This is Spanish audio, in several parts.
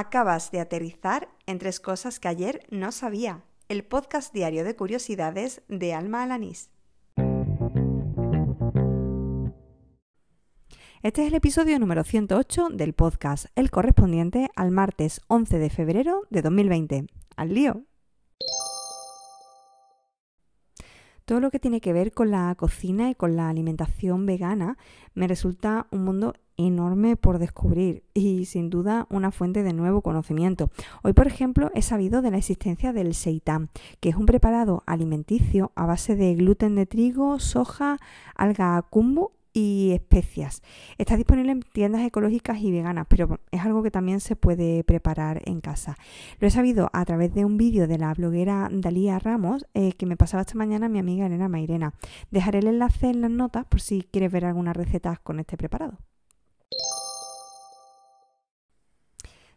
Acabas de aterrizar en tres cosas que ayer no sabía. El podcast diario de curiosidades de Alma Alanís. Este es el episodio número 108 del podcast, el correspondiente al martes 11 de febrero de 2020. ¡Al lío! Todo lo que tiene que ver con la cocina y con la alimentación vegana me resulta un mundo enorme por descubrir y sin duda una fuente de nuevo conocimiento. Hoy, por ejemplo, he sabido de la existencia del seitan, que es un preparado alimenticio a base de gluten de trigo, soja, alga kumbu y especias. Está disponible en tiendas ecológicas y veganas, pero es algo que también se puede preparar en casa. Lo he sabido a través de un vídeo de la bloguera Dalía Ramos eh, que me pasaba esta mañana mi amiga Elena Mairena. Dejaré el enlace en las notas por si quieres ver algunas recetas con este preparado.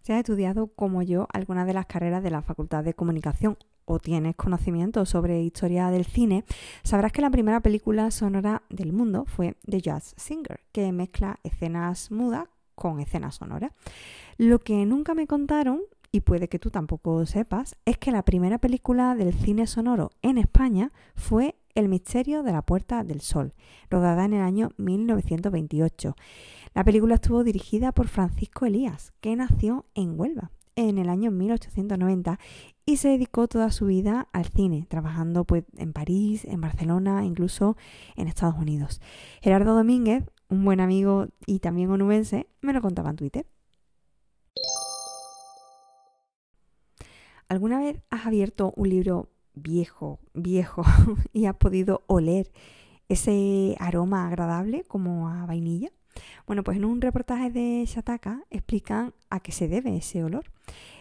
Si has estudiado como yo algunas de las carreras de la Facultad de Comunicación o tienes conocimiento sobre historia del cine, sabrás que la primera película sonora del mundo fue The Jazz Singer, que mezcla escenas mudas con escenas sonoras. Lo que nunca me contaron, y puede que tú tampoco sepas, es que la primera película del cine sonoro en España fue El misterio de la Puerta del Sol, rodada en el año 1928. La película estuvo dirigida por Francisco Elías, que nació en Huelva en el año 1890 y se dedicó toda su vida al cine, trabajando pues, en París, en Barcelona, incluso en Estados Unidos. Gerardo Domínguez, un buen amigo y también onubense, me lo contaba en Twitter. ¿Alguna vez has abierto un libro viejo, viejo, y has podido oler ese aroma agradable como a vainilla? Bueno, pues en un reportaje de Shataka explican a qué se debe ese olor.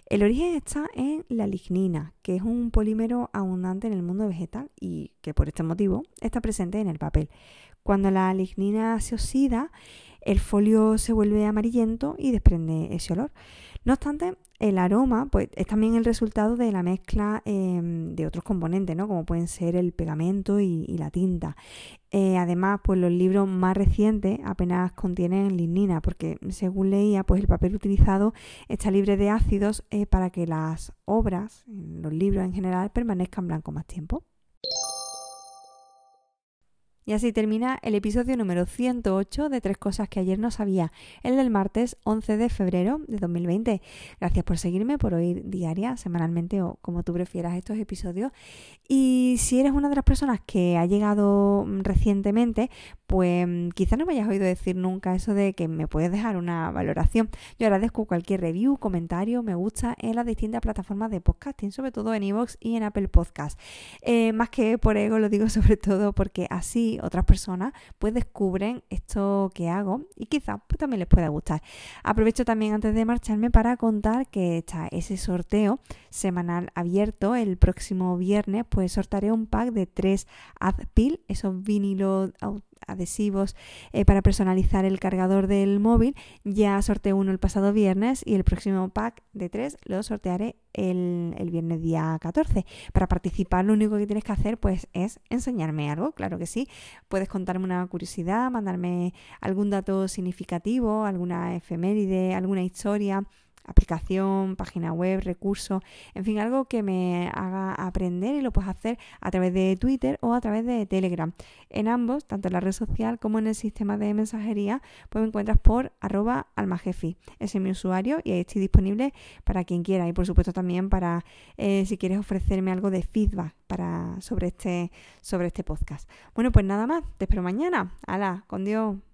El origen está en la lignina, que es un polímero abundante en el mundo vegetal y que por este motivo está presente en el papel. Cuando la lignina se oxida, el folio se vuelve amarillento y desprende ese olor. No obstante, el aroma pues, es también el resultado de la mezcla em, de otros componentes, ¿no? como pueden ser el pegamento y, la tinta. Eh, además, pues los libros más recientes apenas contienen lignina, porque según leía, pues el papel utilizado está libre de ácidos eh, para que las obras, los libros en general, permanezcan blancos más tiempo. Y así termina el episodio número 108 de Tres Cosas que ayer no sabía, el del martes 11 de febrero de 2020. Gracias por seguirme, por oír diaria, semanalmente o como tú prefieras estos episodios. Y si eres una de las personas que ha llegado recientemente, pues quizá no me hayas oído decir nunca eso de que me puedes dejar una valoración. Yo agradezco cualquier review, comentario, me gusta en las distintas plataformas de podcasting, sobre todo en iVoox y en Apple Podcast. Eh, más que por ego lo digo sobre todo porque así otras personas pues descubren esto que hago y quizá pues, también les pueda gustar. Aprovecho también antes de marcharme para contar que está ese sorteo semanal abierto el próximo viernes, pues sortaré un pack de tres Adpil, esos vinilos adhesivos eh, para personalizar el cargador del móvil. Ya sorteé uno el pasado viernes y el próximo pack de tres lo sortearé el, el, viernes día 14. Para participar lo único que tienes que hacer pues es enseñarme algo, claro que sí. Puedes contarme una curiosidad, mandarme algún dato significativo, alguna efeméride, alguna historia aplicación, página web, recurso, en fin, algo que me haga aprender y lo puedes hacer a través de Twitter o a través de Telegram. En ambos, tanto en la red social como en el sistema de mensajería, pues me encuentras por arroba almajefi. Ese es mi usuario y ahí estoy disponible para quien quiera y por supuesto también para eh, si quieres ofrecerme algo de feedback para, sobre, este, sobre este podcast. Bueno, pues nada más, te espero mañana. Hala, con Dios.